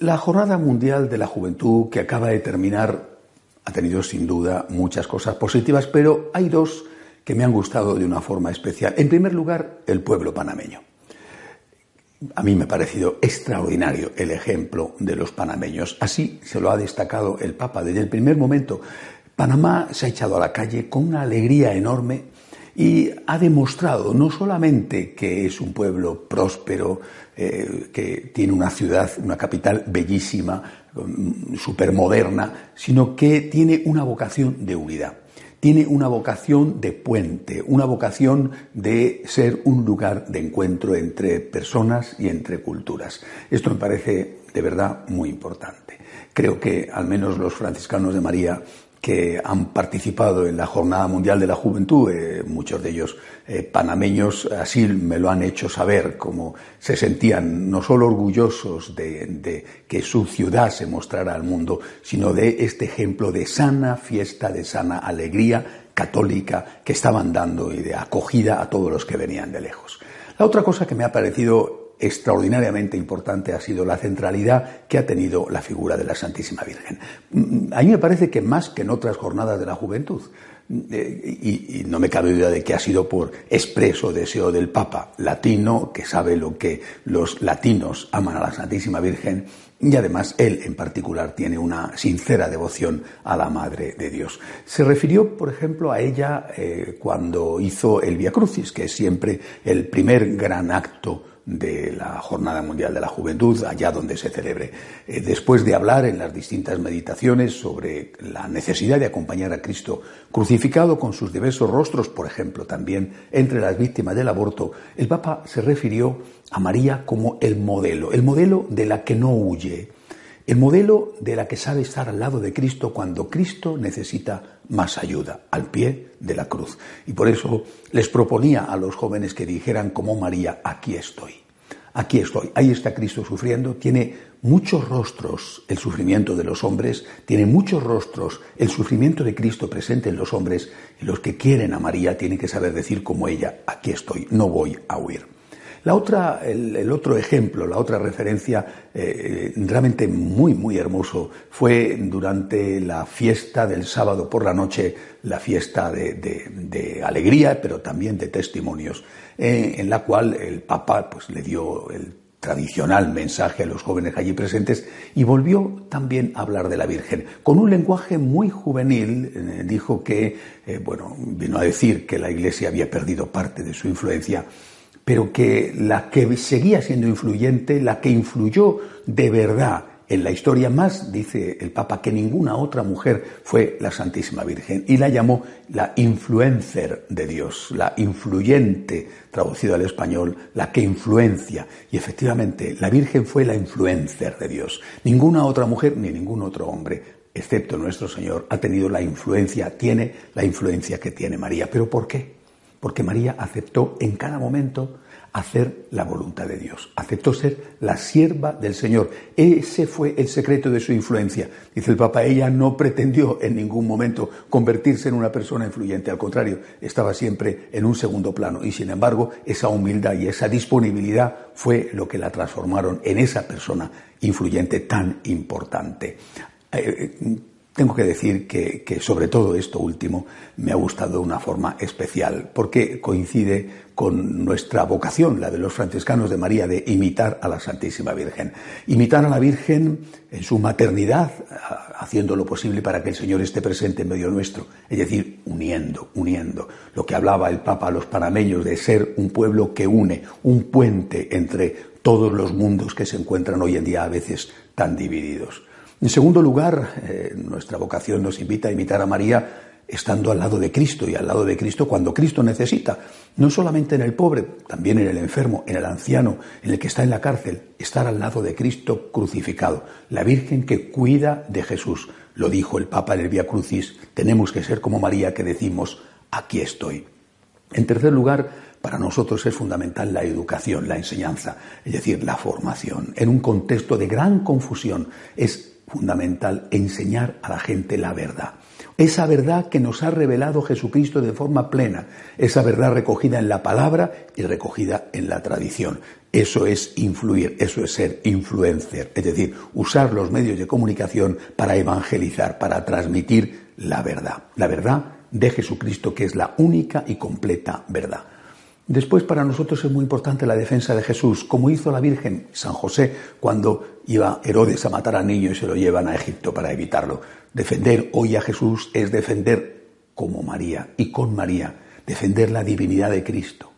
La Jornada Mundial de la Juventud que acaba de terminar ha tenido sin duda muchas cosas positivas, pero hay dos que me han gustado de una forma especial. En primer lugar, el pueblo panameño. A mí me ha parecido extraordinario el ejemplo de los panameños. Así se lo ha destacado el Papa desde el primer momento. Panamá se ha echado a la calle con una alegría enorme y ha demostrado no solamente que es un pueblo próspero, eh, que tiene una ciudad, una capital bellísima, súper moderna, sino que tiene una vocación de unidad. Tiene una vocación de puente, una vocación de ser un lugar de encuentro entre personas y entre culturas. Esto me parece de verdad muy importante. Creo que al menos los franciscanos de María que han participado en la Jornada Mundial de la Juventud, eh, muchos de ellos eh, panameños, así me lo han hecho saber, como se sentían no solo orgullosos de, de, que su ciudad se mostrara al mundo, sino de este ejemplo de sana fiesta, de sana alegría católica que estaban dando y de acogida a todos los que venían de lejos. La otra cosa que me ha parecido extraordinariamente importante ha sido la centralidad que ha tenido la figura de la Santísima Virgen. Mm, a mí me parece que más que en otras jornadas de la juventud, eh, y, no me cabe duda de que ha sido por expreso deseo del Papa latino, que sabe lo que los latinos aman a la Santísima Virgen, y además él en particular tiene una sincera devoción a la Madre de Dios. Se refirió, por ejemplo, a ella eh, cuando hizo el Via Crucis, que es siempre el primer gran acto de la Jornada Mundial de la Juventud, allá donde se celebre. Eh, después de hablar en las distintas meditaciones sobre la necesidad de acompañar a Cristo crucificado con sus diversos rostros, por ejemplo, también entre las víctimas del aborto, el Papa se refirió a María como el modelo, el modelo de la que no huye, el modelo de la que sabe estar al lado de Cristo cuando Cristo necesita más ayuda, al pie de la cruz. Y por eso les proponía a los jóvenes que dijeran como María, aquí estoy, aquí estoy, ahí está Cristo sufriendo, tiene muchos rostros el sufrimiento de los hombres, tiene muchos rostros el sufrimiento de Cristo presente en los hombres, y los que quieren a María tienen que saber decir como ella, aquí estoy, no voy a huir. La otra, el, otro ejemplo, la otra referencia eh, realmente muy, muy hermoso fue durante la fiesta del sábado por la noche, la fiesta de, alegría, pero también de testimonios, eh, en la cual el Papa pues, le dio el tradicional mensaje a los jóvenes allí presentes y volvió también a hablar de la Virgen. Con un lenguaje muy juvenil, eh, dijo que, bueno, vino a decir que la Iglesia había perdido parte de su influencia pero que la que seguía siendo influyente, la que influyó de verdad en la historia más, dice el Papa, que ninguna otra mujer fue la Santísima Virgen y la llamó la influencer de Dios, la influyente, traducido al español, la que influencia. Y efectivamente, la Virgen fue la influencer de Dios. Ninguna otra mujer ni ningún otro hombre, excepto nuestro Señor, ha tenido la influencia, tiene la influencia que tiene María. ¿Pero por qué? Porque María aceptó en cada momento hacer la voluntad de Dios, aceptó ser la sierva del Señor. Ese fue el secreto de su influencia. Dice el Papa, ella no pretendió en ningún momento convertirse en una persona influyente, al contrario, estaba siempre en un segundo plano y sin embargo esa humildad y esa disponibilidad fue lo que la transformaron en esa persona influyente tan importante. Tengo que decir que, sobre todo esto último me ha gustado de una forma especial, porque coincide con nuestra vocación, la de los franciscanos de María, de imitar a la Santísima Virgen. Imitar a la Virgen en su maternidad, haciendo lo posible para que el Señor esté presente en medio nuestro, es decir, uniendo, uniendo. Lo que hablaba el Papa a los panameños de ser un pueblo que une, un puente entre todos los mundos que se encuentran hoy en día a veces tan divididos. En segundo lugar, eh, nuestra vocación nos invita a imitar a María estando al lado de Cristo y al lado de Cristo cuando Cristo necesita. No solamente en el pobre, también en el enfermo, en el anciano, en el que está en la cárcel, estar al lado de Cristo crucificado. La Virgen que cuida de Jesús. Lo dijo el Papa en el Via Crucis, tenemos que ser como María que decimos, aquí estoy. En tercer lugar, para nosotros es fundamental la educación, la enseñanza, es decir, la formación. En un contexto de gran confusión es fundamental enseñar a la gente la verdad. Esa verdad que nos ha revelado Jesucristo de forma plena, esa verdad recogida en la palabra y recogida en la tradición. Eso es influir, eso es ser influencer, es decir, usar los medios de comunicación para evangelizar, para transmitir la verdad. La verdad de Jesucristo que es la única y completa verdad. Después para nosotros es muy importante la defensa de Jesús, como hizo la Virgen San José cuando iba Herodes a matar al niño y se lo llevan a Egipto para evitarlo. Defender hoy a Jesús es defender como María y con María, defender la divinidad de Cristo.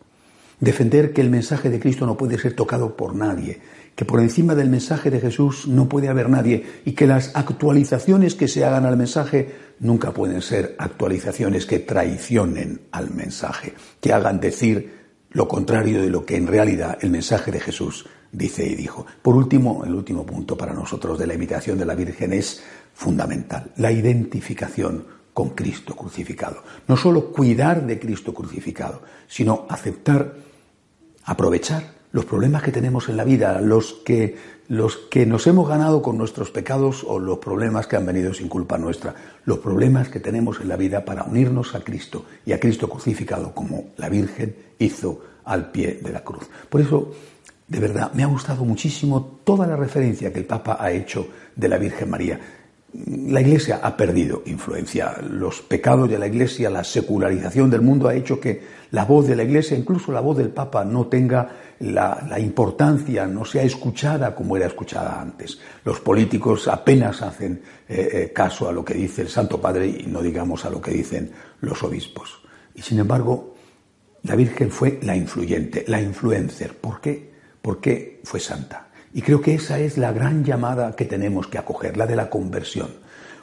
Defender que el mensaje de Cristo no puede ser tocado por nadie, que por encima del mensaje de Jesús no puede haber nadie y que las actualizaciones que se hagan al mensaje nunca pueden ser actualizaciones que traicionen al mensaje, que hagan decir lo contrario de lo que en realidad el mensaje de Jesús dice y dijo. Por último, el último punto para nosotros de la invitación de la Virgen es fundamental, la identificación con Cristo crucificado. No solo cuidar de Cristo crucificado, sino aceptar, aprovechar los problemas que tenemos en la vida, los que, los que nos hemos ganado con nuestros pecados o los problemas que han venido sin culpa nuestra, los problemas que tenemos en la vida para unirnos a Cristo y a Cristo crucificado como la Virgen hizo al pie de la cruz. Por eso, de verdad, me ha gustado muchísimo toda la referencia que el Papa ha hecho de la Virgen María. La Iglesia ha perdido influencia. Los pecados de la Iglesia, la secularización del mundo ha hecho que la voz de la Iglesia, incluso la voz del Papa, no tenga la, importancia, no sea escuchada como era escuchada antes. Los políticos apenas hacen eh, eh, caso a lo que dice el Santo Padre y no digamos a lo que dicen los obispos. Y sin embargo, la Virgen fue la influyente, la influencer. ¿Por qué? Porque fue santa. Y creo que esa es la gran llamada que tenemos que acoger, la de la conversión.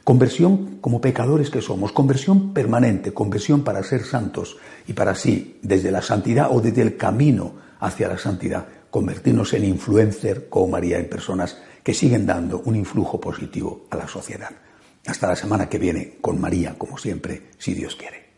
Conversión como pecadores que somos, conversión permanente, conversión para ser santos y para así, desde la santidad o desde el camino hacia la santidad, convertirnos en influencer como María, en personas que siguen dando un influjo positivo a la sociedad. Hasta la semana que viene con María, como siempre, si Dios quiere.